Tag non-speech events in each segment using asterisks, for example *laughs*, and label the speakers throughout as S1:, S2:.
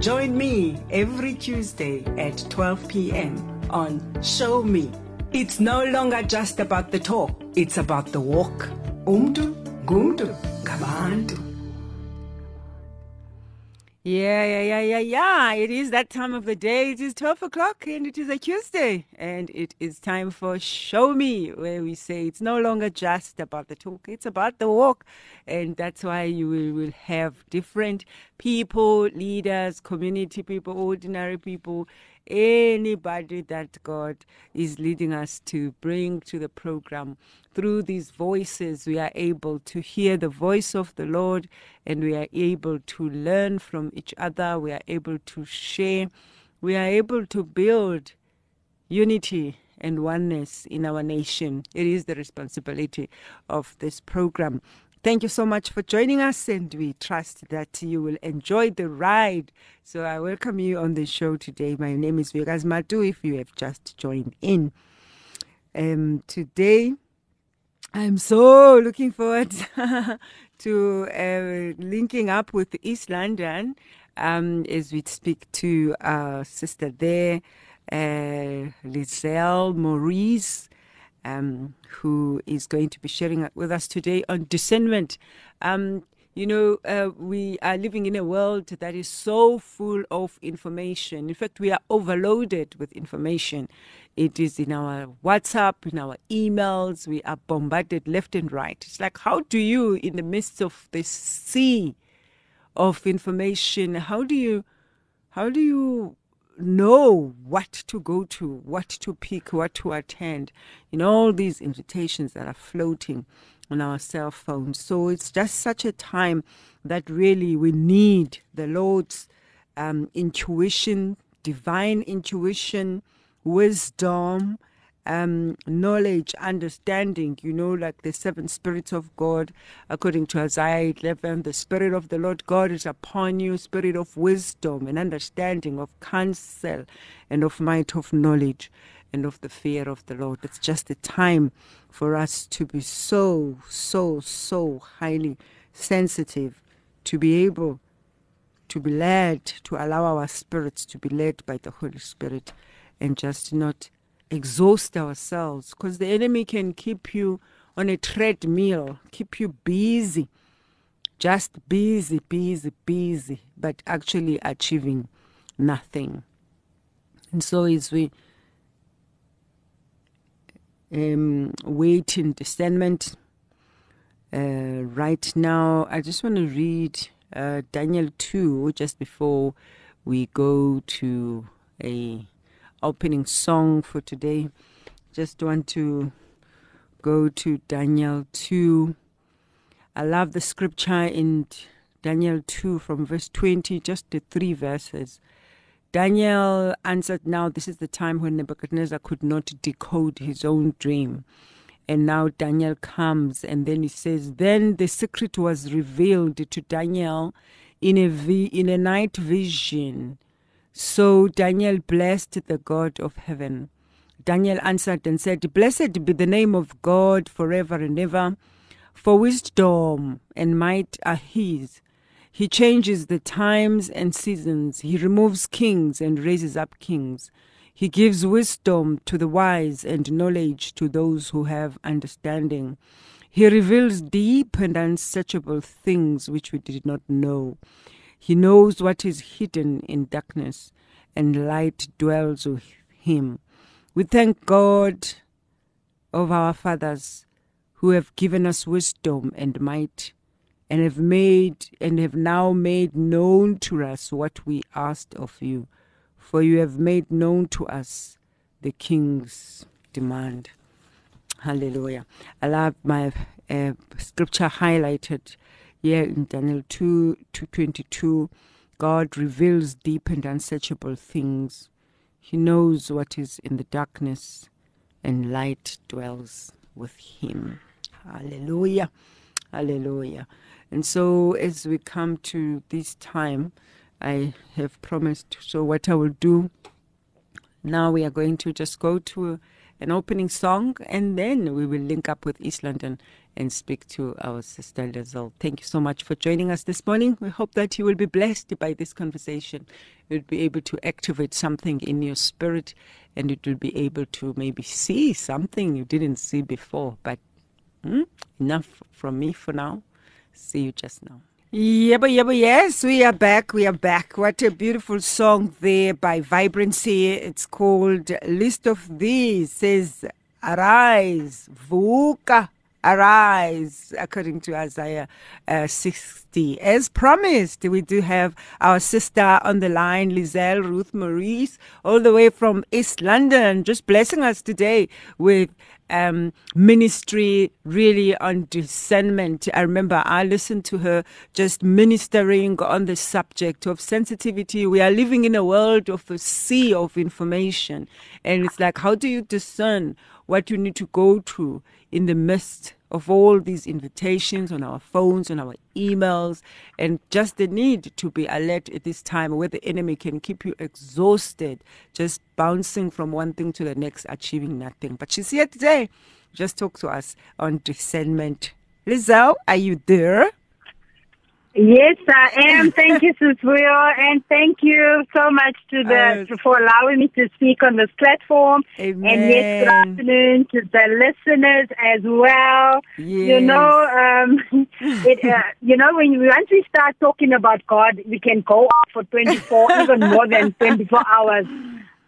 S1: Join me every Tuesday at 12 p.m. on Show Me. It's no longer just about the talk, it's about the walk. Umdu, gumdu, gabantu.
S2: Yeah, yeah, yeah, yeah, yeah. It is that time of the day. It is 12 o'clock and it is a Tuesday. And it is time for Show Me, where we say it's no longer just about the talk, it's about the walk. And that's why you will, will have different people, leaders, community people, ordinary people, anybody that God is leading us to bring to the program. Through these voices, we are able to hear the voice of the Lord and we are able to learn from each other. We are able to share. We are able to build unity and oneness in our nation. It is the responsibility of this program. Thank you so much for joining us, and we trust that you will enjoy the ride. So, I welcome you on the show today. My name is Vuyokazi Matu, if you have just joined in. Um, today, I'm so looking forward *laughs* to uh, linking up with East London um, as we speak to our sister there, uh, Lizelle Maurice um, who is going to be sharing with us today on discernment. Um, you know, uh, we are living in a world that is so full of information. In fact, we are overloaded with information. It is in our WhatsApp, in our emails. We are bombarded left and right. It's like, how do you, in the midst of this sea of information, how do you, how do you know what to go to, what to pick, what to attend. in all these invitations that are floating on our cell phones. So it's just such a time that really we need the Lord's um, intuition, divine intuition, wisdom, um, knowledge, understanding, you know, like the seven spirits of God, according to Isaiah 11, the Spirit of the Lord God is upon you, Spirit of wisdom and understanding, of counsel, and of might of knowledge, and of the fear of the Lord. It's just a time for us to be so, so, so highly sensitive, to be able to be led, to allow our spirits to be led by the Holy Spirit, and just not exhaust ourselves because the enemy can keep you on a treadmill, keep you busy, just busy, busy, busy, but actually achieving nothing. And so, as we um, wait in discernment, uh, right now, I just want to read uh, Daniel 2 just before we go to a opening song for today. Just want to go to Daniel 2. I love the scripture in Daniel 2 from verse 20, just the three verses. Daniel answered, Now this is the time when Nebuchadnezzar could not decode his own dream. And now Daniel comes, and then he says, Then the secret was revealed to Daniel in a, vi- in a night vision. So Daniel blessed the God of heaven. Daniel answered and said, Blessed be the name of God forever and ever, for wisdom and might are his. He changes the times and seasons. He removes kings and raises up kings. He gives wisdom to the wise and knowledge to those who have understanding. He reveals deep and unsearchable things which we did not know. He knows what is hidden in darkness, and light dwells with him. We thank God of our fathers who have given us wisdom and might, and have made and have now made known to us what we asked of you. For you have made known to us the king's demand. Hallelujah. I love my uh, scripture highlighted here in Daniel 2 222 God reveals deep and unsearchable things. He knows what is in the darkness, and light dwells with him. Hallelujah. Hallelujah. And so, as we come to this time, I have promised. So, what I will do now, we are going to just go to an opening song and then we will link up with East London and speak to our sister Lizelle. Thank you so much for joining us this morning. We hope that you will be blessed by this conversation. You'll be able to activate something in your spirit and it will be able to maybe see something you didn't see before. But hmm, enough from me for now. See you just now. Yeah, but yeah, but yes, we are back. We are back. What a beautiful song there by Vibrancy. It's called List of These. Says, Arise, Vuka, arise, according to Isaiah uh, 60. As promised, we do have our sister on the line, Lizelle Ruth Maurice, all the way from East London, just blessing us today with um, ministry really on discernment. I remember I listened to her just ministering on the subject of sensitivity. We are living in a world of a sea of information. And it's like, how do you discern what you need to go through in the midst of all these invitations on our phones, on our emails, and just the need to be alert at this time where the enemy can keep you exhausted, just bouncing from one thing to the next, achieving nothing. But she's here today. Just talk to us on discernment. Lizelle, are you there?
S3: Yes, I am. *laughs* Thank you, Susbuyo, and thank you so much to the
S2: Uh,
S3: for allowing me to speak on this platform.
S2: Amen.
S3: And yes, good afternoon to the listeners as well. You know, um, *laughs* it, uh, you know, when you, once we start talking about God, we can go on for 24, *laughs* even more than 24 hours.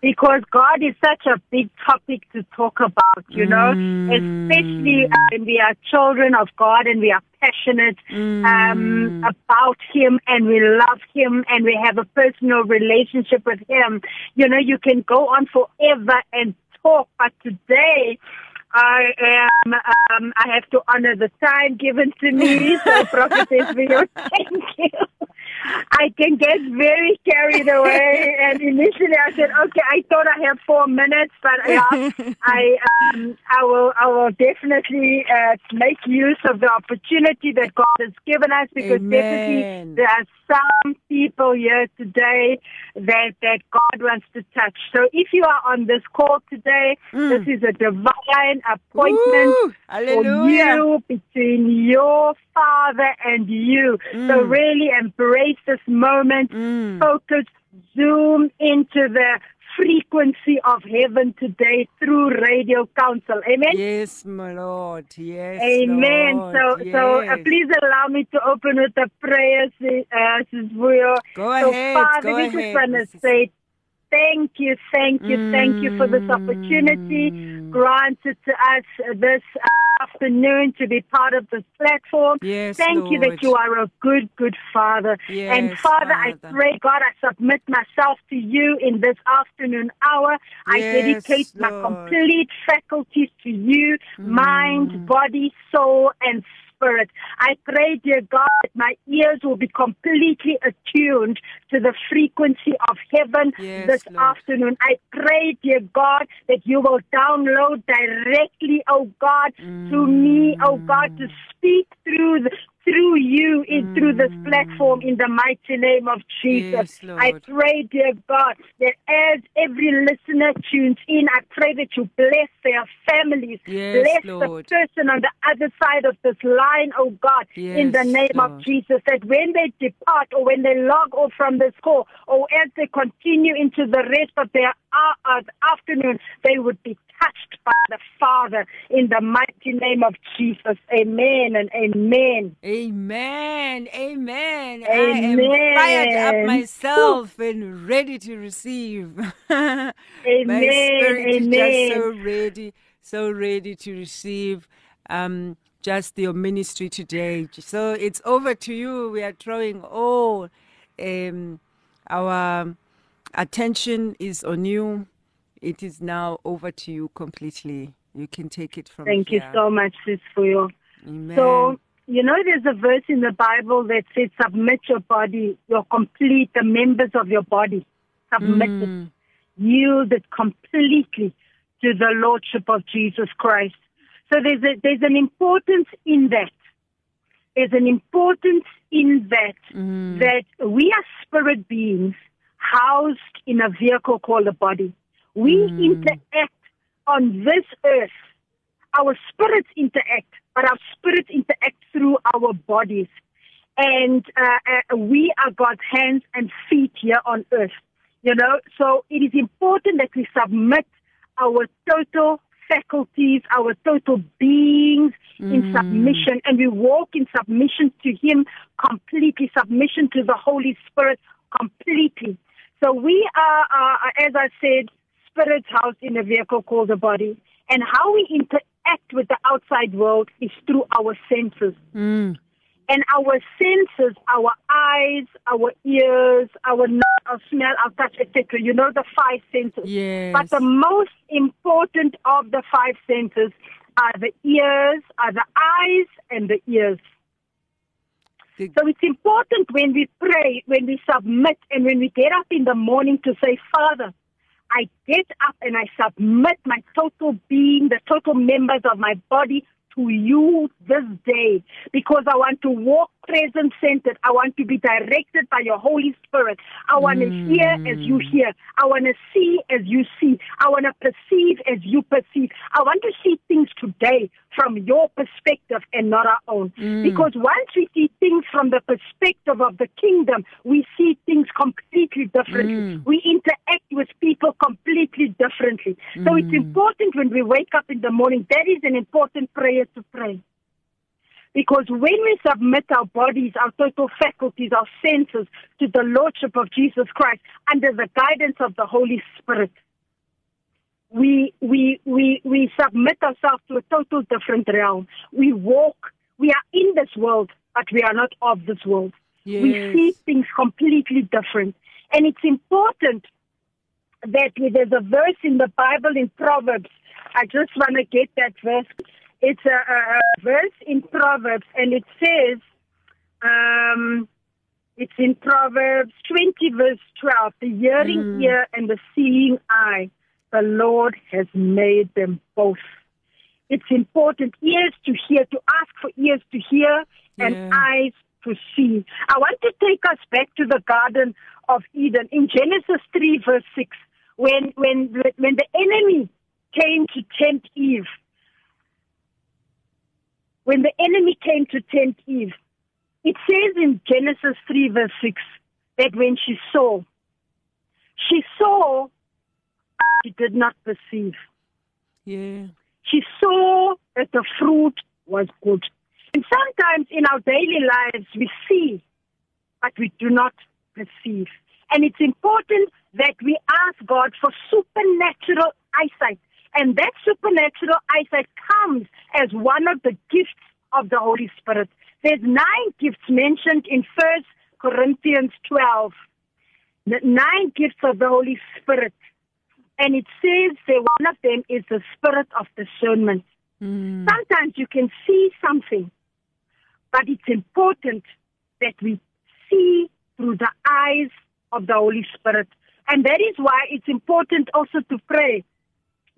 S3: Because God is such a big topic to talk about, you know, especially uh, when we are children of God and we are passionate um, about Him and we love Him and we have a personal relationship with Him. You know, you can go on forever and talk, but today I am, um, I have to honor the time given to me. *laughs* So, Prophetess thank you. I can get very carried away, *laughs* and initially I said, "Okay, I thought I had four minutes, but yeah, *laughs* I, um, I will, I will definitely uh, make use of the opportunity that God has given us because
S2: Amen.
S3: definitely there are some people here today that that God wants to touch. So if you are on this call today, this is a divine appointment
S2: Woo!
S3: for you between your father and you. So really embrace this moment, focus, zoom into the frequency of heaven today through radio council. Amen.
S2: Yes, my Lord. Yes.
S3: Amen.
S2: Lord.
S3: So, so uh, please allow me to open with a prayer, uh,
S2: Go
S3: so,
S2: ahead,
S3: Father,
S2: go
S3: we
S2: ahead,
S3: just want to say thank you, thank you, thank you for this opportunity
S2: Mm.
S3: granted to us this afternoon to be part of this platform.
S2: Yes,
S3: thank you that you are a good, good Father. and
S2: Yes,
S3: Father, I pray, God, I submit myself to you in this afternoon hour. I
S2: Yes,
S3: dedicate my complete faculties to you,
S2: Mm.
S3: mind, body, soul, and spirit. I pray, dear God, that my ears will be completely attuned to the frequency of heaven
S2: Yes,
S3: this
S2: Lord.
S3: afternoon. I pray, dear God, that you will download directly, oh God, to me, oh God, to speak through the through you in through this mm. platform in the mighty name of Jesus.
S2: Yes,
S3: I pray, dear God, that as every listener tunes in, I pray that you bless their families,
S2: Yes,
S3: bless
S2: Lord.
S3: the person on the other side of this line, oh God, in the
S2: Yes,
S3: name of Jesus, that when they depart or when they log off from this call or as they continue into the rest of their uh, uh, afternoon, they would be touched by the Father in the mighty name of Jesus. Amen and amen.
S2: Amen. Amen. I am fired up myself and ready to receive. *laughs* My
S3: Amen.
S2: spirit is just so ready, so ready to receive um just your ministry today. So it's over to you. We are throwing all um our attention is on you. It is now over to you completely. You can take it from
S3: Thank you so much, sis, for your
S2: Amen.
S3: So you know, there's a verse in the Bible that says, submit your body, your complete, the members of your body, submit it, yield it completely to the Lordship of Jesus Christ. So there's a, there's an importance in that. There's an importance in that, mm. that we are spirit beings housed in a vehicle called a body. We interact on this earth. Our spirits interact, but our spirits interact through our bodies. And uh, uh, we are God's hands and feet here on earth. You know, so it is important that we submit our total faculties, our total beings in submission, and we walk in submission to Him completely, submission to the Holy Spirit completely. So we are, uh, as I said, spirits housed in a vehicle called the body. And how we interact with the outside world is through our senses. And our senses, our eyes, our ears, our nose, our smell, our touch, etc. You know the five senses.
S2: Yes.
S3: But the most important of the five senses are the ears, are the eyes, and the ears. So it's important when we pray, when we submit, and when we get up in the morning to say, Father, I get up and I submit my total being, the total members of my body to you this day because I want to walk present centered. I want to be directed by your Holy Spirit. I want to hmm. hear as you hear. I want to see as you see. I want to perceive as you perceive. I want to see things today from your perspective and not our own. Hmm. Because once we see things from the perspective of the kingdom, we see things completely differently. Hmm. We interact with people completely differently. So it's important when we wake up in the morning, that is an important prayer to pray. Because when we submit our bodies, our total faculties, our senses to the Lordship of Jesus Christ under the guidance of the Holy Spirit, we, we, we, we submit ourselves to a total different realm. We walk, we are in this world, but we are not of this world. We see things completely different. And it's important that there's a verse in the Bible in Proverbs. I just want to get that verse. It's a, a, verse in Proverbs, and it says, um, it's in Proverbs 20, verse 12. The hearing ear and the seeing eye, the Lord has made them both. It's important ears to hear, to ask for ears to hear, and
S2: Yeah.
S3: eyes to see. I want to take us back to the Garden of Eden in Genesis 3, verse 6, when, when, when the enemy came to tempt Eve. When the enemy came to tempt Eve, it says in Genesis 3, verse 6, that when she saw, she saw, she did not perceive.
S2: Yeah.
S3: She saw that the fruit was good. And sometimes in our daily lives we see, but we do not perceive. And it's important that we ask God for supernatural eyesight. And that supernatural eyesight comes as one of the gifts of the Holy Spirit. There's nine gifts mentioned in First Corinthians 12. The nine gifts of the Holy Spirit. And it says that one of them is the spirit of discernment. Hmm. Sometimes you can see something, but it's important that we see through the eyes of the Holy Spirit. And that is why it's important also to pray,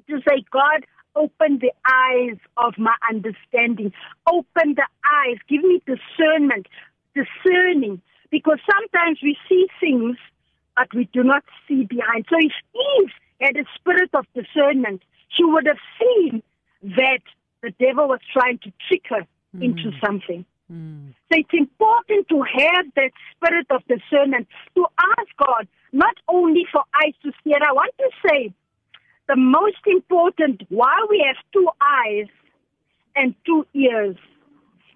S3: to say, God, open the eyes of my understanding. Open the eyes. Give me discernment, discerning. Because sometimes we see things, but we do not see behind. So if Eve had a spirit of discernment, she would have seen that the devil was trying to trick her hmm. into something. Hmm. So it's important to have that spirit of discernment, to ask God not only for eyes to see. And I want to say the most important why we have two eyes and two ears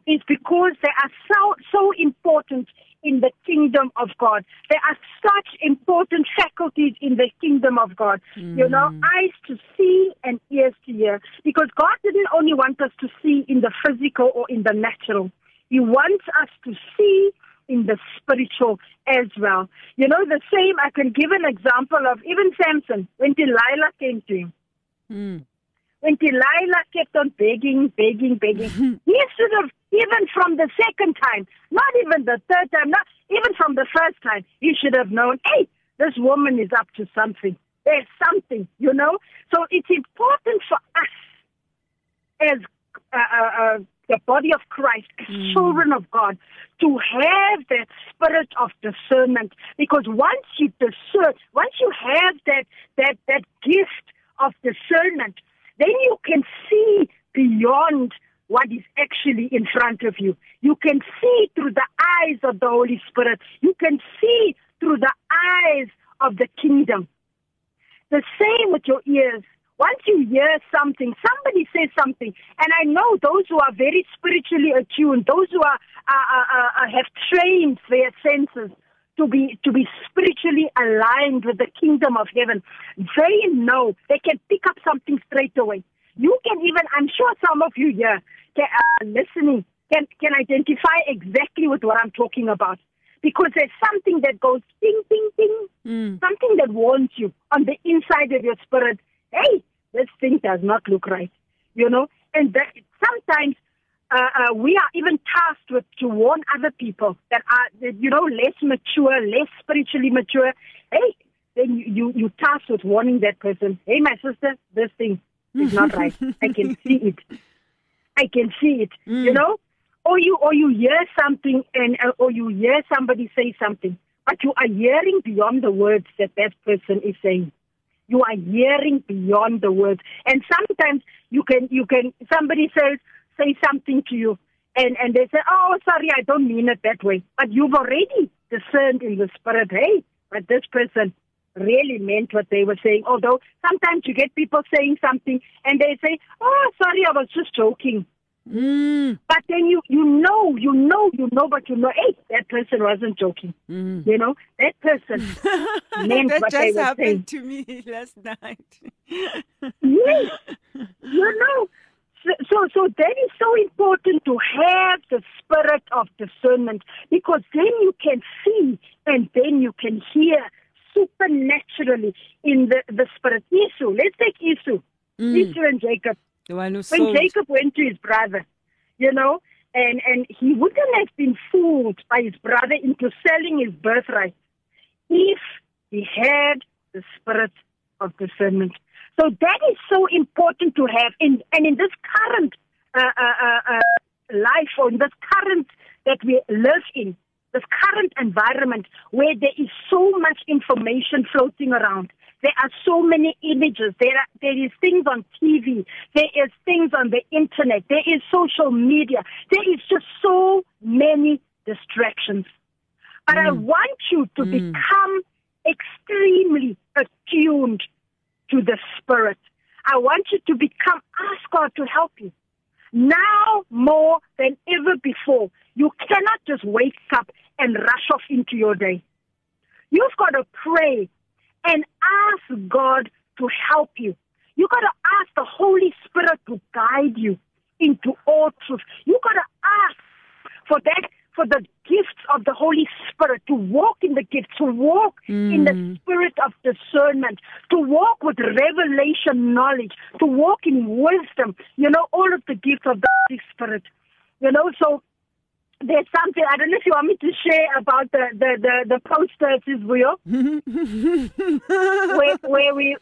S3: is because they are so so important in the kingdom of God. There are such important faculties in the kingdom of God. You know, mm. eyes to see and ears to hear. Because God didn't only want us to see in the physical or in the natural. He wants us to see in the spiritual as well. You know, the same, I can give an example of even Samson, when Delilah came to him.
S2: Mm.
S3: When Delilah kept on begging, begging, begging, *laughs* he should have Even from the second time, not even the third time, not even from the first time, you should have known, hey, this woman is up to something. There's something, you know? So it's important for us as uh, uh, uh, the body of Christ,
S2: Mm.
S3: children of God, to have that spirit of discernment. Because once you discern, once you have that that that gift of discernment, then you can see beyond what is actually in front of you. You can see through the eyes of the Holy Spirit. You can see through the eyes of the kingdom. The same with your ears. Once you hear something, somebody says something, and I know those who are very spiritually attuned, those who are, are, are, have trained their senses to be to be spiritually aligned with the kingdom of heaven, they know they can pick up something straight away. You can even, I'm sure some of you here can, uh, listening can can identify exactly with what I'm talking about because there's something that goes ding ding ding
S2: Mm.
S3: something that warns you on the inside of your spirit, hey, this thing does not look right, you know. And that sometimes uh, uh, we are even tasked with to warn other people that are, that, you know, less mature, less spiritually mature. Hey, then you you you tasked with warning that person. Hey, my sister, this thing is not *laughs* right. I can see it. I can see it. You know, or you or you hear something and uh, or you hear somebody say something, but you are hearing beyond the words that that person is saying. You are hearing beyond the words, and sometimes you can you can somebody says say something to you, and and they say, oh sorry, I don't mean it that way, but you've already discerned in the spirit, hey, but this person really meant what they were saying. Although sometimes you get people saying something and they say, oh sorry, I was just joking.
S2: Mm.
S3: But then you you know, you know, you know, but you know, hey, that person wasn't joking.
S2: Mm.
S3: You know, that person *laughs* meant
S2: that
S3: what
S2: just happened
S3: saying.
S2: to me *laughs* last night.
S3: Yes, you know. So, so, so that is so important to have the spirit of discernment because then you can see and then you can hear supernaturally in the, the spirit. Esau, let's take Esau,
S2: Mm.
S3: Esau and Jacob.
S2: The one who
S3: when
S2: sold.
S3: Jacob went to his brother, you know, and and he wouldn't have been fooled by his brother into selling his birthright if he had the spirit of discernment. So that is so important to have. In and in this current uh, uh, uh, uh, life or in this current that we live in, this current environment where there is so much information floating around. There are so many images. There are, there is things on TV. There is things on the internet. There is social media. There is just so many distractions. But I mm. want you to mm. become extremely attuned to the Spirit. I want you to become, ask God to help you. Now more than ever before, you cannot just wake up and rush off into your day. You've got to pray and ask God to help you. You've got to ask the Holy Spirit to guide you into all truth. You've got to ask for that, for the gifts of the Holy Spirit to walk in the gifts, to walk in the spirit of discernment, to walk with revelation knowledge, to walk in wisdom. You know, all of the gifts of the Holy Spirit. You know, so there's something I don't know if you want me to share about the the the, the posters is real where *laughs* where we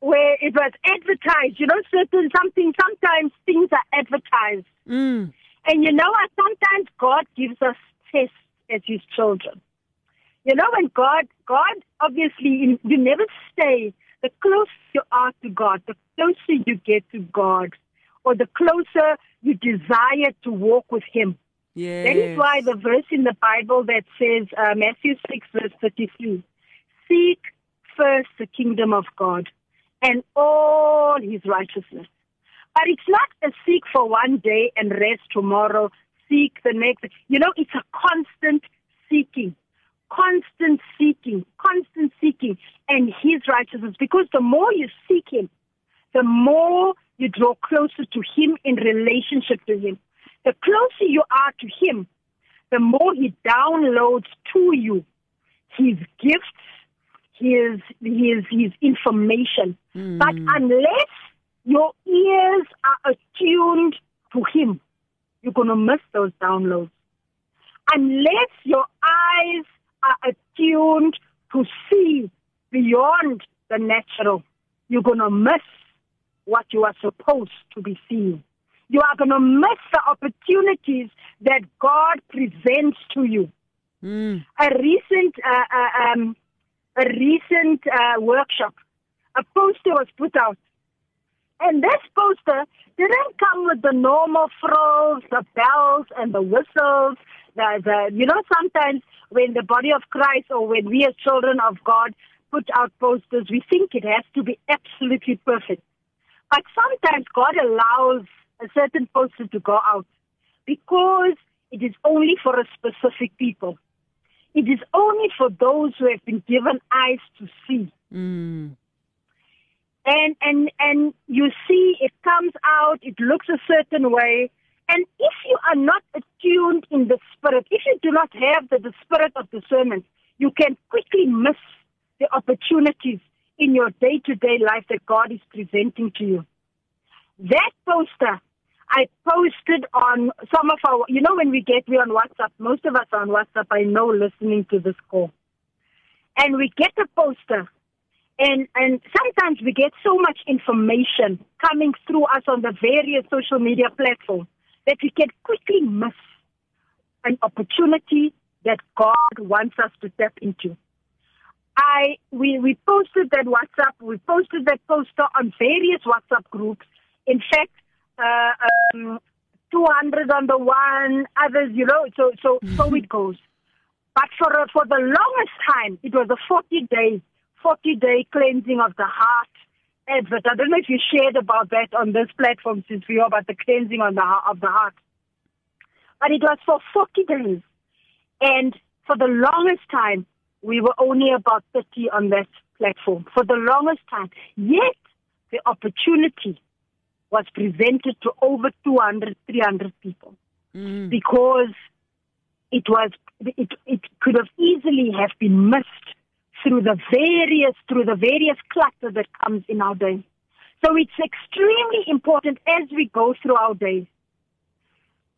S3: where it was advertised. You know, certain something sometimes things are advertised,
S2: Mm.
S3: And you know what? Sometimes God gives us tests as His children. You know, when God God obviously you never stay. The closer you are to God, the closer you get to God, or the closer you desire to walk with Him.
S2: Yes.
S3: That is why the verse in the Bible that says, uh, Matthew 6, verse 33, seek first the kingdom of God and all his righteousness. But it's not a seek for one day and rest tomorrow, seek the next. You know, it's a constant seeking, constant seeking, constant seeking, and his righteousness. Because the more you seek him, the more you draw closer to him in relationship to him. The closer you are to him, the more he downloads to you his gifts, his his his information. Hmm. But unless your ears are attuned to him, you're going to miss those downloads. Unless your eyes are attuned to see beyond the natural, you're going to miss what you are supposed to be seeing. You are going to miss the opportunities that God presents to you.
S2: Mm.
S3: A recent, uh, uh, um, a recent uh, workshop, a poster was put out, and this poster didn't come with the normal frills, the bells, and the whistles. The, the, you know, sometimes when the body of Christ or when we as children of God put out posters, we think it has to be absolutely perfect. But sometimes God allows a certain poster to go out because it is only for a specific people. It is only for those who have been given eyes to see.
S2: Mm.
S3: And and and you see it comes out, it looks a certain way. And if you are not attuned in the spirit, if you do not have the, the spirit of discernment, you can quickly miss the opportunities in your day to day life that God is presenting to you. That poster I posted on some of our, you know, when we get we on WhatsApp, most of us are on WhatsApp, I know, listening to this call. And we get a poster, and, and sometimes we get so much information coming through us on the various social media platforms that we can quickly miss an opportunity that God wants us to step into. I we, we posted that WhatsApp, we posted that poster on various WhatsApp groups. In fact, uh, um, 200 on the one, others, you know, so so so it goes. But for for the longest time, it was a 40 day 40 day cleansing of the heart advert. I don't know if you shared about that on this platform since we are about the cleansing on the of the heart. But it was for 40 days, and for the longest time, we were only about 30 on that platform. For the longest time, yet the opportunity was presented to over 200, 300 people
S2: Mm.
S3: because it was it, it could have easily have been missed through the various through the various clutter that comes in our day. So it's extremely important as we go through our days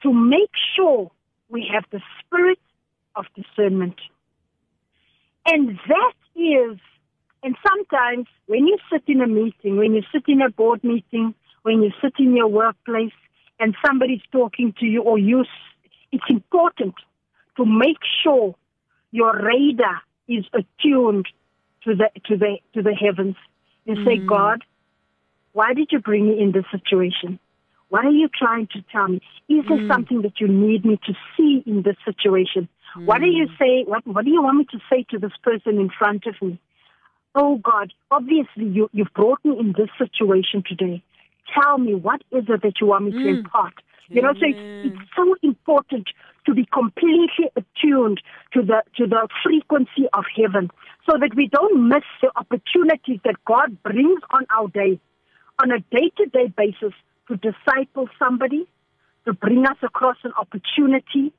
S3: to make sure we have the spirit of discernment. And that is, and sometimes when you sit in a meeting, when you sit in a board meeting, when you sit in your workplace and somebody's talking to you or you, it's important to make sure your radar is attuned to the, to the, to the heavens. You say, mm. God, why did you bring me in this situation? What are you trying to tell me? Is there mm. something that you need me to see in this situation? What do you mm. say? What, what do you want me to say to this person in front of me? Oh God, obviously you, you've brought me in this situation today. Tell me, what is it that you want me to impart? You know, so it's, it's so important to be completely attuned to the, to the frequency of heaven so that we don't miss the opportunities that God brings on our day, on a day to day basis to disciple somebody, to bring us across an opportunity,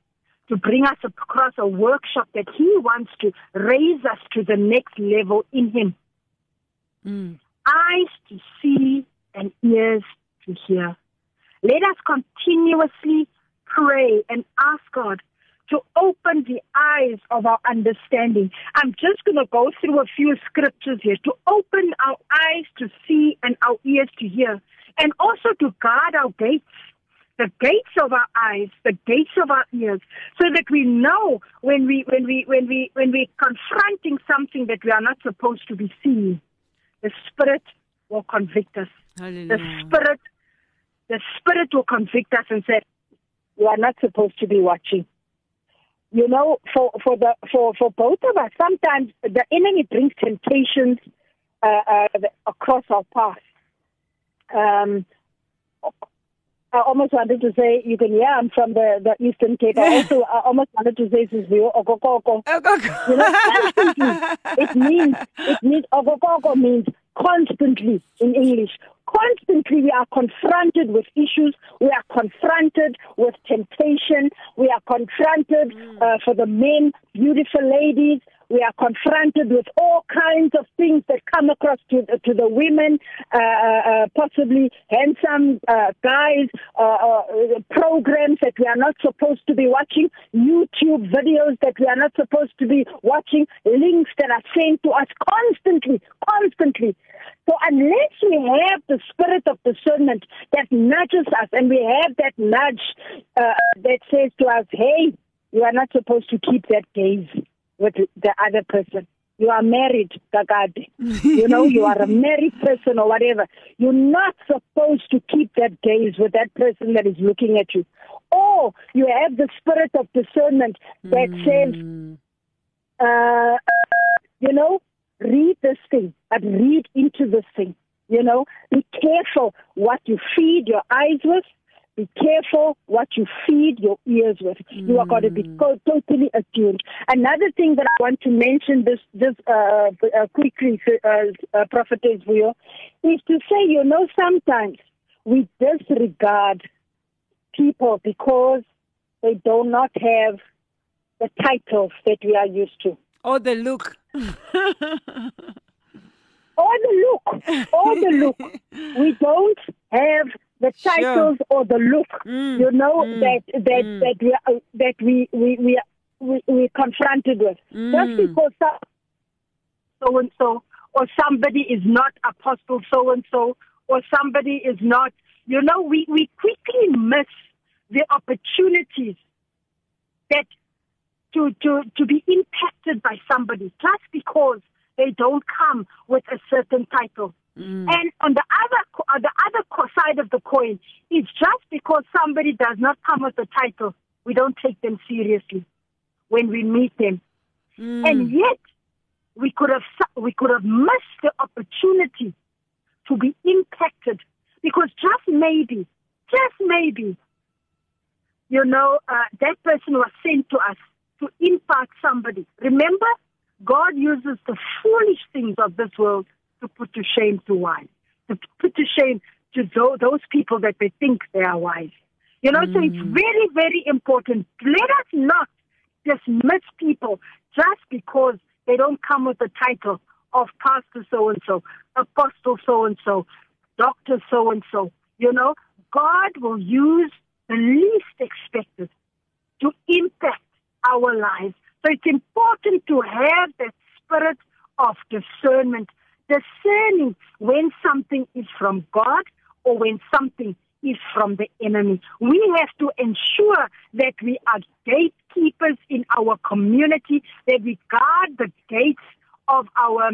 S3: to bring us across a workshop that He wants to raise us to the next level in Him.
S2: Mm.
S3: Eyes to see and ears to hear. Let us continuously pray and ask God to open the eyes of our understanding. I'm just going to go through a few scriptures here to open our eyes to see and our ears to hear, and also to guard our gates the gates of our eyes, the gates of our ears, so that we know when we when we when we when we're confronting something that we are not supposed to be seeing, the Spirit will convict us. The Spirit, the Spirit will convict us and say, "You are not supposed to be watching." You know, for for the for for both of us, sometimes the enemy brings temptations uh, uh, across our path. Um, I almost wanted to say, you can, yeah, I'm from the, the Eastern Cape. I also I almost wanted to say, Sizwe, okokoko.
S2: Oh, go,
S3: You know. It means, it means, okokoko means constantly in English. Constantly we are confronted with issues. We are confronted with temptation. We are confronted uh, for the men, beautiful ladies. We are confronted with all kinds of things that come across to, to the women, uh, uh, possibly handsome uh, guys, uh, uh, programs that we are not supposed to be watching, YouTube videos that we are not supposed to be watching, links that are sent to us constantly, constantly. So unless we have the spirit of discernment that nudges us and we have that nudge uh, that says to us, hey, you are not supposed to keep that gaze with the other person. You are married, Gagade. you know, you are a *laughs* married person or whatever. You're not supposed to keep that gaze with that person that is looking at you. Or you have the spirit of discernment that mm. says, uh, you know, read this thing, but read into this thing. You know, be careful what you feed your eyes with. Be careful what you feed your ears with. Mm. You are going to be co- totally attuned. Another thing that I want to mention this this uh, uh, quickly, uh, uh, prophetess Vuyo, is to say, you know, sometimes we disregard people because they do not have the titles that we are used to.
S2: Or the look. or
S3: the look. Or the look. *laughs* We don't have the titles sure. or the look. Mm, you know mm, that that mm. that we are, that we we we we we confronted with. Mm. Just because so and so or somebody is not apostle so and so or somebody is not you know we we quickly miss the opportunities that to, to, to be impacted by somebody just because they don't come with a certain title. Mm. And on the other on the other side of the coin it's just because somebody does not come with a title, we don't take them seriously when we meet them. Mm. And yet we could have we could have missed the opportunity to be impacted because just maybe, just maybe, you know, uh, that person was sent to us to impact somebody. Remember, God uses the foolish things of this world to put to shame to wise, to put to shame to those people that they think they are wise. You know, mm. so it's mm. very, very important. Let us not dismiss people just because they don't come with the title of pastor so and so, apostle so and so, doctor so and so. You know, God will use the least expected to impact our lives. So it's important to have that spirit of discernment, discerning when something is from God or when something is from the enemy. We have to ensure that we are gatekeepers in our community, that we guard the gates of our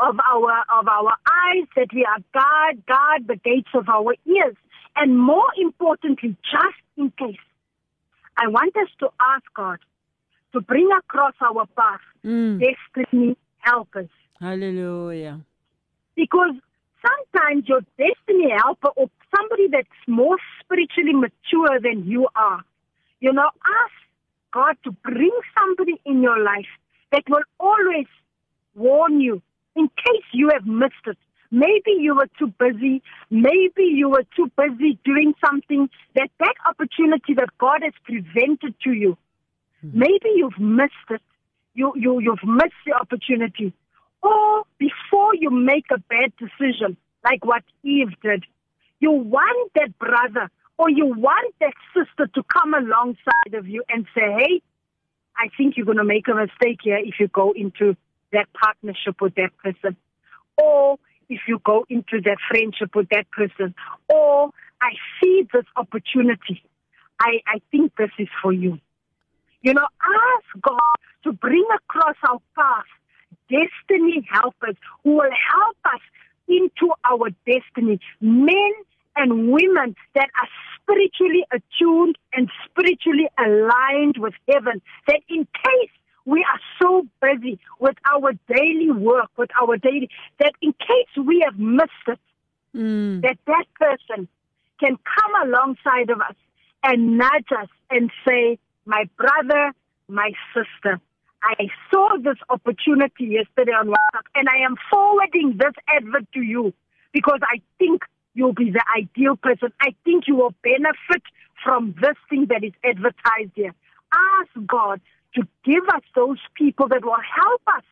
S3: of our of our eyes, that we are guard guard the gates of our ears, and more importantly, just in case I want us to ask God to bring across our path mm. destiny helpers.
S2: Hallelujah.
S3: Because sometimes your destiny helper or somebody that's more spiritually mature than you are, you know, ask God to bring somebody in your life that will always warn you in case you have missed it. Maybe you were too busy. Maybe you were too busy doing something that that opportunity that God has presented to you. Mm-hmm. Maybe you've missed it. You, you, you've missed the opportunity. Or before you make a bad decision, like what Eve did, you want that brother or you want that sister to come alongside of you and say, hey, I think you're going to make a mistake here if you go into that partnership with that person. Or if you go into that friendship with that person, or I see this opportunity, I, I think this is for you. You know, ask God to bring across our path destiny helpers who will help us into our destiny. Men and women that are spiritually attuned and spiritually aligned with heaven. That in case we are so busy with our daily work, with our daily, that in case we have missed it, mm. that that person can come alongside of us and nudge us and say, my brother, my sister, I saw this opportunity yesterday on WhatsApp and I am forwarding this advert to you because I think you'll be the ideal person. I think you will benefit from this thing that is advertised here. Ask God to give us those people that will help us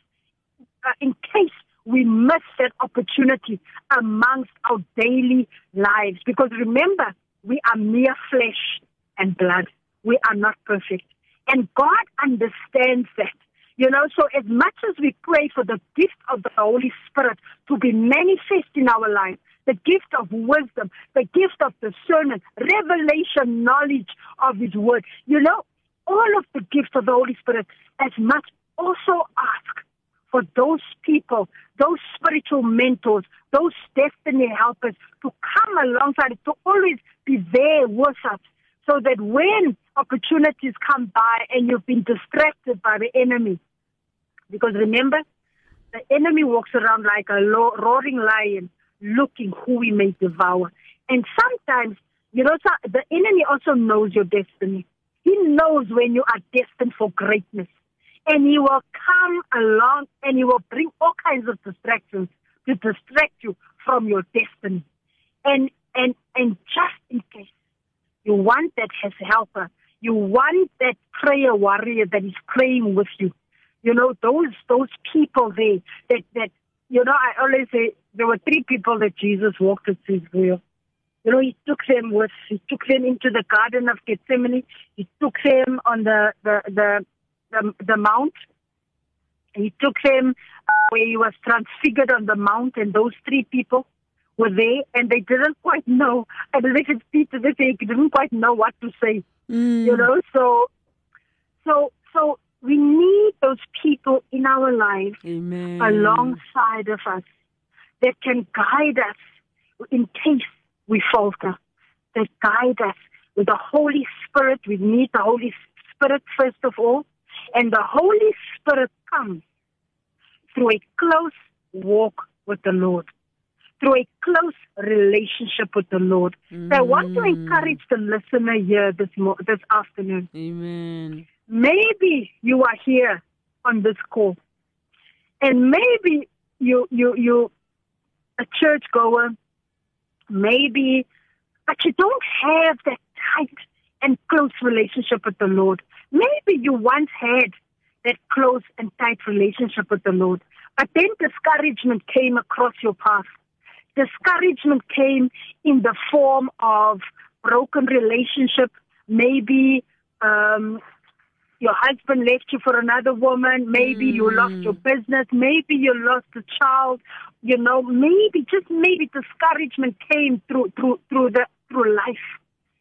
S3: uh, in case we miss that opportunity amongst our daily lives. Because remember, we are mere flesh and blood. We are not perfect. And God understands that. You know, so as much as we pray for the gift of the Holy Spirit to be manifest in our lives, the gift of wisdom, the gift of discernment, revelation, knowledge of His Word, you know, all of the gifts of the Holy Spirit, as much also ask for those people, those spiritual mentors, those destiny helpers to come alongside, to always be there with us so that when opportunities come by and you've been distracted by the enemy, because remember, the enemy walks around like a roaring lion looking who he may devour. And sometimes, you know, the enemy also knows your destiny. He knows when you are destined for greatness. And he will come along and he will bring all kinds of distractions to distract you from your destiny. And and and just in case you want that as helper, you want that prayer warrior that is praying with you. You know, those those people there that that you know, I always say there were three people that Jesus walked with Israel. You know, he took them with he took them into the Garden of Gethsemane. He took them on the the the the, the mount. He took them uh, where he was transfigured on the mount, and those three people were there, and they didn't quite know. I believe it's Peter that they didn't quite know what to say. Mm. You know, so so so we need those people in our lives
S2: Amen.
S3: alongside of us that can guide us in case we falter, that guide us with the Holy Spirit. We need the Holy Spirit first of all, and the Holy Spirit comes through a close walk with the Lord, through a close relationship with the Lord. Mm. So I want to mm. encourage the listener here this mo- this afternoon.
S2: Amen.
S3: Maybe you are here on this call, and maybe you you you a church goer, maybe, but you don't have that tight and close relationship with the Lord. Maybe you once had that close and tight relationship with the Lord, but then discouragement came across your path. Discouragement came in the form of broken relationship, maybe um, your husband left you for another woman, maybe mm. you lost your business, maybe you lost a child, you know, maybe just maybe discouragement came through through through the through life.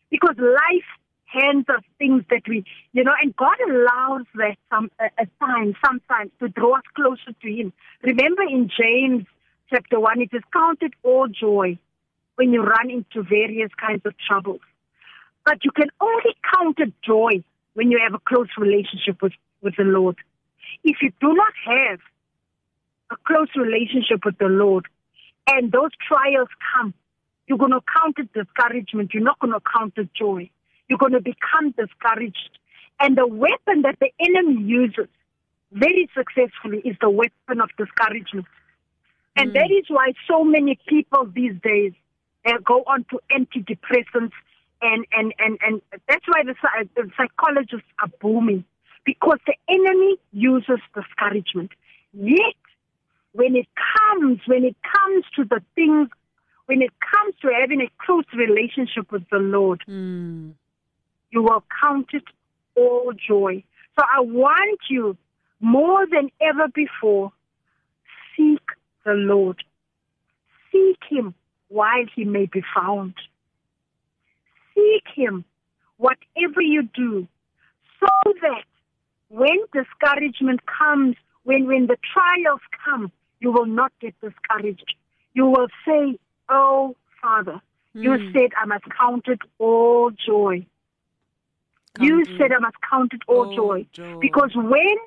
S3: Because life hands us things that we you know, and God allows that some a, time sometimes to draw us closer to him. Remember in James chapter one it is counted all joy when you run into various kinds of troubles. But you can only count it joy when you have a close relationship with, with the Lord. If you do not have a close relationship with the Lord and those trials come, you're going to count it discouragement. You're not going to count it joy. You're going to become discouraged. And the weapon that the enemy uses very successfully is the weapon of discouragement. And mm. that is why so many people these days uh, go on to antidepressants and and and and that's why the, the psychologists are booming because the enemy uses discouragement. Yet, when it comes, when it comes to the things, when it comes to having a close relationship with the Lord,
S2: mm.
S3: you will count it all joy. So I want you more than ever before, seek the Lord. Seek Him while He may be found seek Him, whatever you do, so that when discouragement comes, when, when the trials come, you will not get discouraged. You will say, Oh, Father, mm. you hmm. said I must count it all joy. Count you it. said I must count it all, joy. joy. Because when,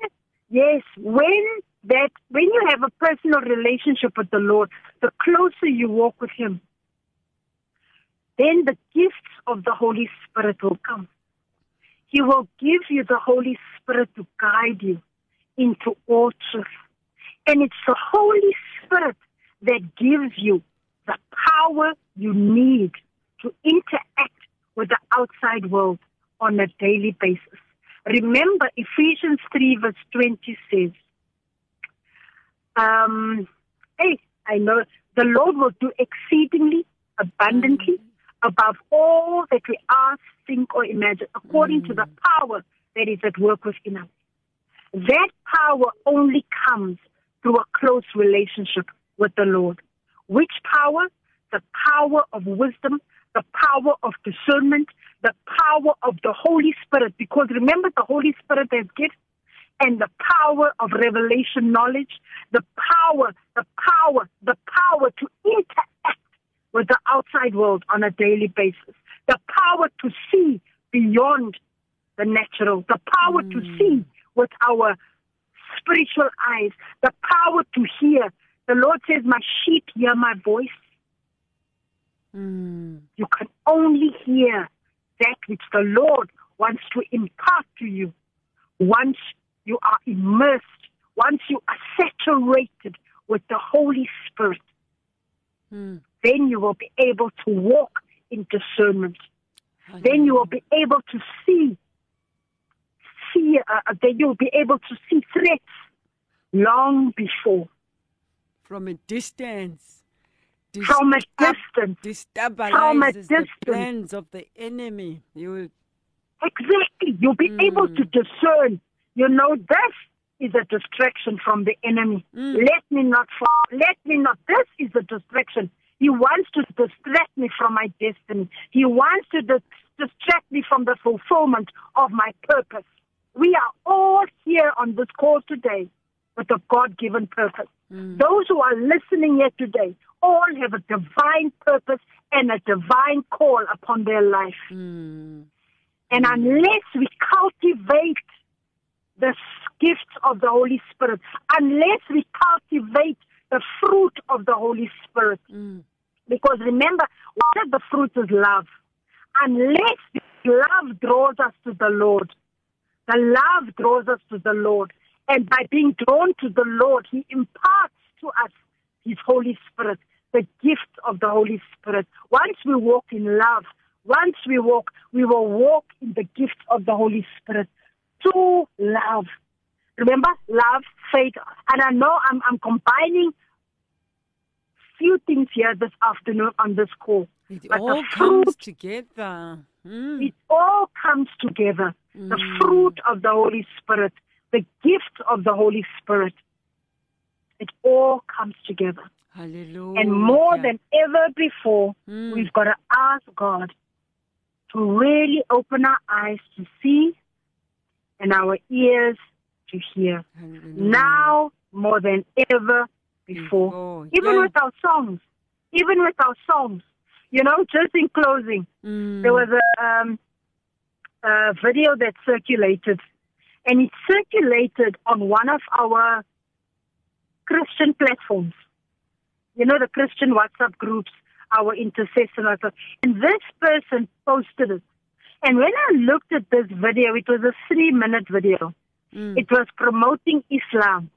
S3: yes, when that, when you have a personal relationship with the Lord, the closer you walk with Him, then the gifts of the Holy Spirit will come. He will give you the Holy Spirit to guide you into all truth. And it's the Holy Spirit that gives you the power you need to interact with the outside world on a daily basis. Remember, Ephesians 3 verse 20 says, um, hey, I know the Lord will do exceedingly abundantly above all that we ask, think, or imagine, according to the power that is at work within us. That power only comes through a close relationship with the Lord. Which power? The power of wisdom, the power of discernment, the power of the Holy Spirit. Because remember, the Holy Spirit has gifts and the power of revelation knowledge, the power, the power, the power to interact with the outside world on a daily basis, the power to see beyond the natural, the power mm. to see with our spiritual eyes, the power to hear. The Lord says, My sheep hear my voice.
S2: Mm.
S3: You can only hear that which the Lord wants to impart to you once you are immersed, once you are saturated with the Holy Spirit.
S2: Mm.
S3: Then you will be able to walk in discernment. Then you will be able to see see uh, uh, that you'll be able to see threats long before.
S2: From a distance.
S3: Dis- from a distance.
S2: From a distance. the plans of the enemy. You will...
S3: Exactly. You'll be mm. able to discern. You know, this is a distraction from the enemy.
S2: Mm.
S3: Let me not fall. Let me not. This is a distraction. He wants to distract me from my destiny. He wants to dis- distract me from the fulfillment of my purpose. We are all here on this call today with a God given purpose.
S2: Mm.
S3: Those who are listening here today all have a divine purpose and a divine call upon their life.
S2: Mm.
S3: And unless we cultivate the gifts of the Holy Spirit, unless we cultivate the fruit of the Holy Spirit,
S2: mm.
S3: because remember, one of the fruits is love. Unless love draws us to the Lord, the love draws us to the Lord. And by being drawn to the Lord, He imparts to us His Holy Spirit, the gift of the Holy Spirit. Once we walk in love, once we walk, we will walk in the gift of the Holy Spirit. To love. Remember, love, faith. And I know I'm, I'm combining few things here this afternoon on this call.
S2: It but all comes together. Mm.
S3: It all comes together.
S2: Mm.
S3: The fruit of the Holy Spirit, the gift of the Holy Spirit. It all comes together.
S2: Hallelujah.
S3: And more than ever before,
S2: mm.
S3: we've got to ask God to really open our eyes to see and our ears to hear.
S2: Hallelujah.
S3: Now more than ever before. Even
S2: yeah.
S3: with our songs. Even with our songs. You know, just in closing,
S2: mm.
S3: there was a, um, a video that circulated, and it circulated on one of our Christian platforms. You know, the Christian WhatsApp groups, our intercession. And this person posted it. And when I looked at this video, it was a three minute video.
S2: Mm.
S3: It was promoting Islam,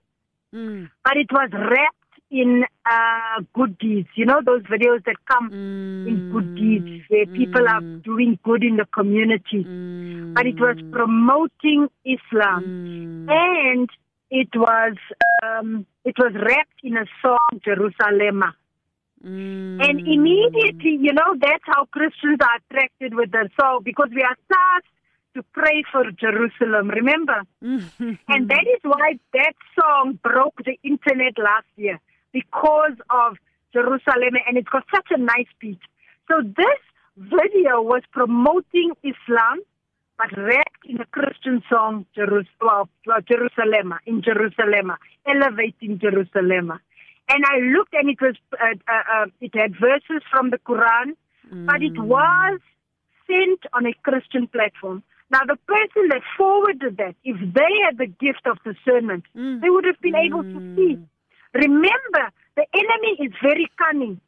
S2: Mm.
S3: but it was wrapped in uh, good deeds. You know, those videos that come
S2: Mm.
S3: in good deeds where people are
S2: Mm.
S3: doing good in the community.
S2: Mm.
S3: But it was promoting Islam.
S2: Mm.
S3: And it was um, it was wrapped in a song, Jerusalem.
S2: Mm.
S3: And immediately, you know, that's how Christians are attracted with the song because we are tasked to pray for Jerusalem, remember? And that is why that song broke the internet last year because of Jerusalem and it's got such a nice beat. So this video was promoting Islam but wrapped in a Christian song, Jerus- well, Jerusalem, in Jerusalem, elevating Jerusalem. And I looked and it was, uh, uh, uh, it had verses from the Quran, but it was sent on a Christian platform. Now, the person that forwarded that, if they had the gift of discernment,
S2: Mm.
S3: they would have been able to see. Remember, the enemy is very cunning.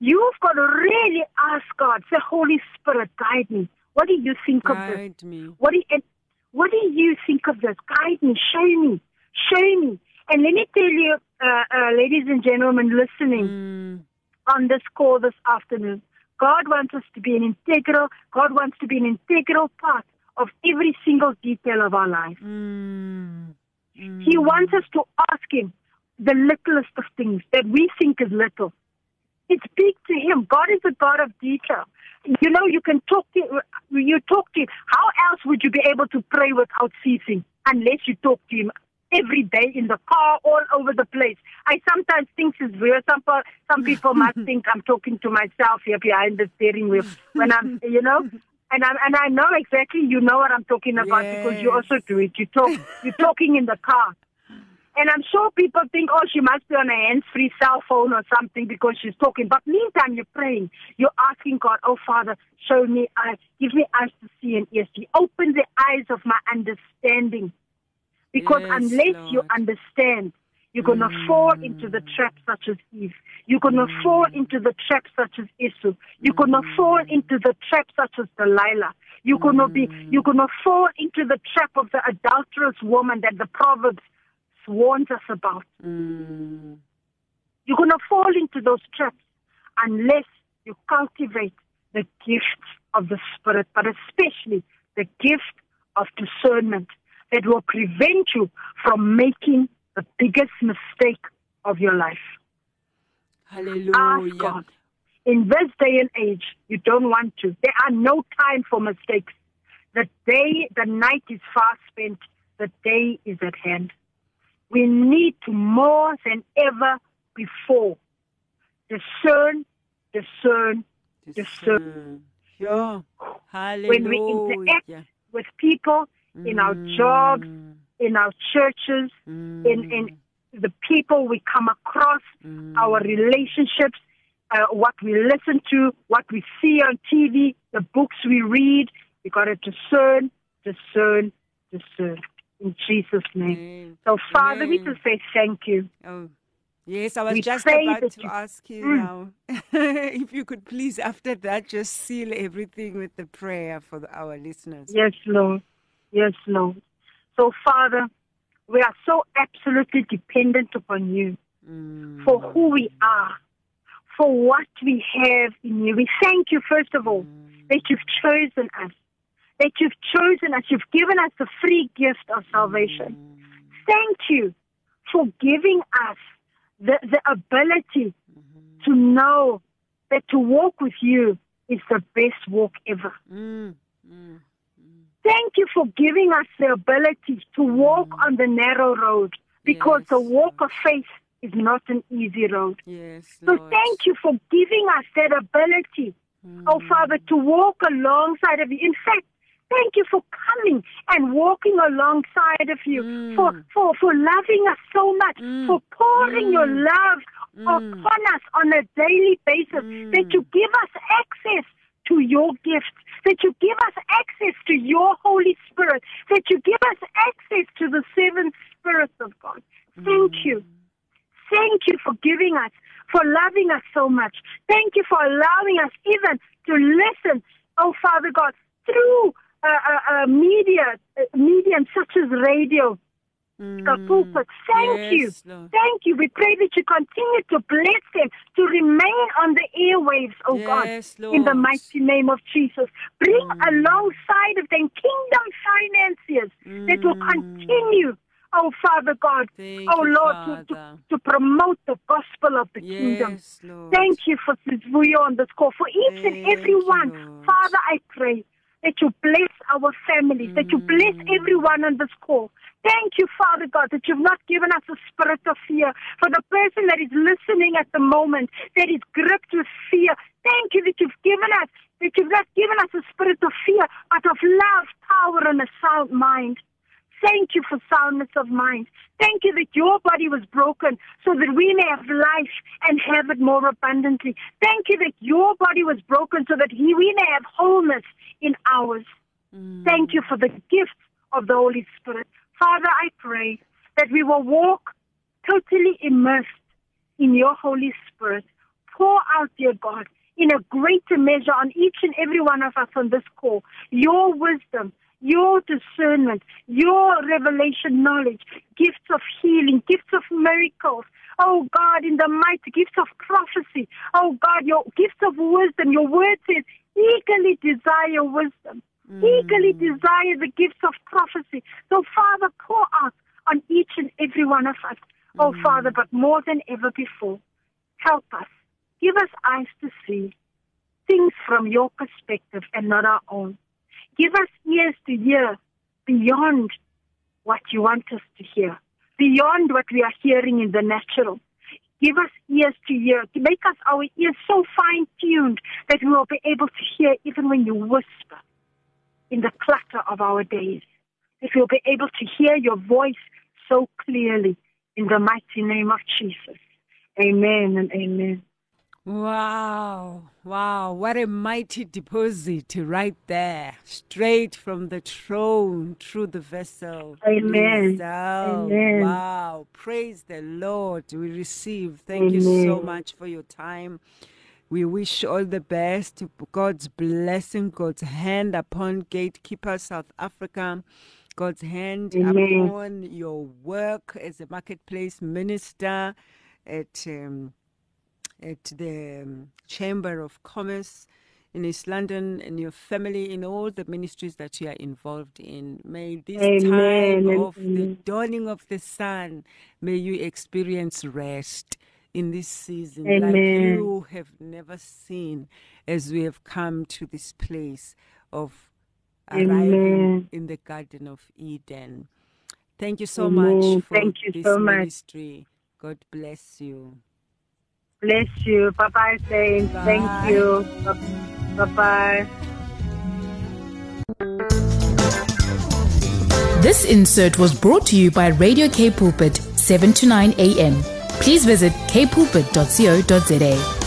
S3: You've got to really ask God, say, Holy Spirit, guide me. What do you think of this?
S2: Guide me.
S3: What do you, what do you think of this? Guide me, show me, show me. And let me tell you, uh, uh, ladies and gentlemen listening
S2: Mm.
S3: on this call this afternoon, God wants us to be an integral, God wants to be an integral part of every single detail of our life.
S2: Mm.
S3: He wants us to ask Him the littlest of things that we think is little. It's big to Him. God is a God of detail. You know, you can talk to you talk to Him. How else would you be able to pray without ceasing unless you talk to Him every day in the car, all over the place? I sometimes think it's weird. Some some people must *laughs* think I'm talking to myself here behind the steering wheel when I'm, you know. And I and I know exactly you know what I'm talking about because you also do it. You talk you're talking in the car. And I'm sure people think, oh, she must be on a hands-free cell phone or something because she's talking. But meantime, you're praying. You're asking God, oh, Father, show me eyes. Give me eyes to see and ears to. Open the eyes of my understanding. Because
S2: Yes,
S3: unless you understand, you're going to fall into the mm. trap such as Eve. You're going to mm. fall into the trap such as Esau. You're going to mm. fall into the trap such as Delilah. You're going to be, you're going to fall into the trap of the adulterous woman that the Proverbs warns us about.
S2: Mm.
S3: You're going to fall into those traps unless you cultivate the gift of the Spirit, but especially the gift of discernment that will prevent you from making the biggest mistake of your life.
S2: Hallelujah.
S3: Ask God. In this day and age, you don't want to. There are no time for mistakes. The day, the night is far spent. The day is at hand. We need to more than ever before discern, discern, discern.
S2: Sure.
S3: When we interact
S2: Hallelujah.
S3: with people in our jobs, in our churches,
S2: Mm.
S3: in, in the people we come across, our relationships, uh, what we listen to, what we see on TV, the books we read. We got to discern, discern, discern. In Jesus' name. So, Father, we just say thank you.
S2: Oh, yes, I was
S3: We
S2: just about to
S3: you-
S2: ask you
S3: Mm.
S2: now. *laughs* if you could please, after that, just seal everything with the prayer for the, our listeners.
S3: Yes, Lord. Yes, Lord. So, Father, we are so absolutely dependent upon you
S2: Mm.
S3: for who we are, for what we have in you. We thank you, first of all, mm. that you've chosen us, that you've chosen us, you've given us the free gift of salvation. Mm. Thank you for giving us the, the ability mm-hmm. to know that to walk with you is the best walk ever.
S2: Mm. Mm. Mm.
S3: Thank you for giving us the ability to walk mm. on the narrow road because the
S2: Yes,
S3: walk of faith is not an easy road.
S2: Yes,
S3: So
S2: Lord.
S3: thank you for giving us that ability, mm. oh Father, to walk alongside of you. In fact, thank you for coming and walking alongside of you, mm. for, for, for loving us so much, for pouring your love upon us on a daily basis, that you give us access to your gifts, that you give us access to your Holy Spirit, that you give us access to the seven spirits of God. Thank you. Thank you for giving us, for loving us so much. Thank you for allowing us even to listen, oh Father God, through uh, uh, uh, media, uh, mediums such as radio, Mm. pulpit. Thank you.
S2: Lord.
S3: Thank you. We pray that you continue to bless them to remain on the airwaves, oh
S2: Yes,
S3: God, in the mighty name of Jesus. Bring mm. alongside of them kingdom financiers that will mm. continue, oh Father God,
S2: Thank
S3: oh
S2: you,
S3: Lord, to, to, to promote the gospel of the kingdom.
S2: Lord.
S3: Thank you for Sivuyo on this call, for each
S2: Thank
S3: and every one. Father, I pray that you bless our families, that you bless
S2: Mm.
S3: everyone on this call. Thank you, Father God, that you've not given us a spirit of fear. For the person that is listening at the moment, that is gripped with fear, thank you that you've given us, that you've not given us a spirit of fear, but of love, power, and a sound mind. Thank you for soundness of mind. Thank you that your body was broken so that we may have life and have it more abundantly. Thank you that your body was broken so that he, we may have wholeness in ours. Mm. Thank you for the gift of the Holy Spirit. Father, I pray that we will walk totally immersed in your Holy Spirit. Pour out, dear God, in a greater measure on each and every one of us on this call, your wisdom, your discernment, your revelation knowledge, gifts of healing, gifts of miracles. Oh God, in the mighty gifts of prophecy. Oh God, your gifts of wisdom. Your word says, eagerly desire wisdom. Mm. eagerly desire the gifts of prophecy. So, Father, pour out on each and every one of us. Oh, mm. Father, but more than ever before, help us. Give us eyes to see things from your perspective and not our own. Give us ears to hear beyond what you want us to hear, beyond what we are hearing in the natural. Give us ears to hear. To make us our ears so fine tuned that we will be able to hear even when you whisper in the clutter of our days. That we'll be able to hear your voice so clearly in the mighty name of Jesus. Amen and amen.
S2: Wow, wow, what a mighty deposit right there, straight from the throne through the vessel.
S3: Amen. Amen.
S2: Wow, praise the Lord. We receive. Thank you so much for your time. We wish all the best. God's blessing, God's hand upon Gatekeeper South Africa. God's hand
S3: Amen.
S2: upon your work as a marketplace minister at um, at the um, Chamber of Commerce in East London and your family in all the ministries that you are involved in. May this
S3: Amen
S2: time of the dawning of the sun, may you experience rest in this season like you have never seen as we have come to this place of arriving
S3: Amen.
S2: in the Garden of Eden. Thank you so
S3: Amen.
S2: much for
S3: Thank you
S2: this
S3: so much.
S2: ministry. God bless you.
S3: Bless you. Bye bye, Saints.
S2: Bye.
S3: Thank you. Bye bye.
S4: This insert was brought to you by Radio K Pulpit, 7 to 9 a.m. Please visit kpulpit.co.za.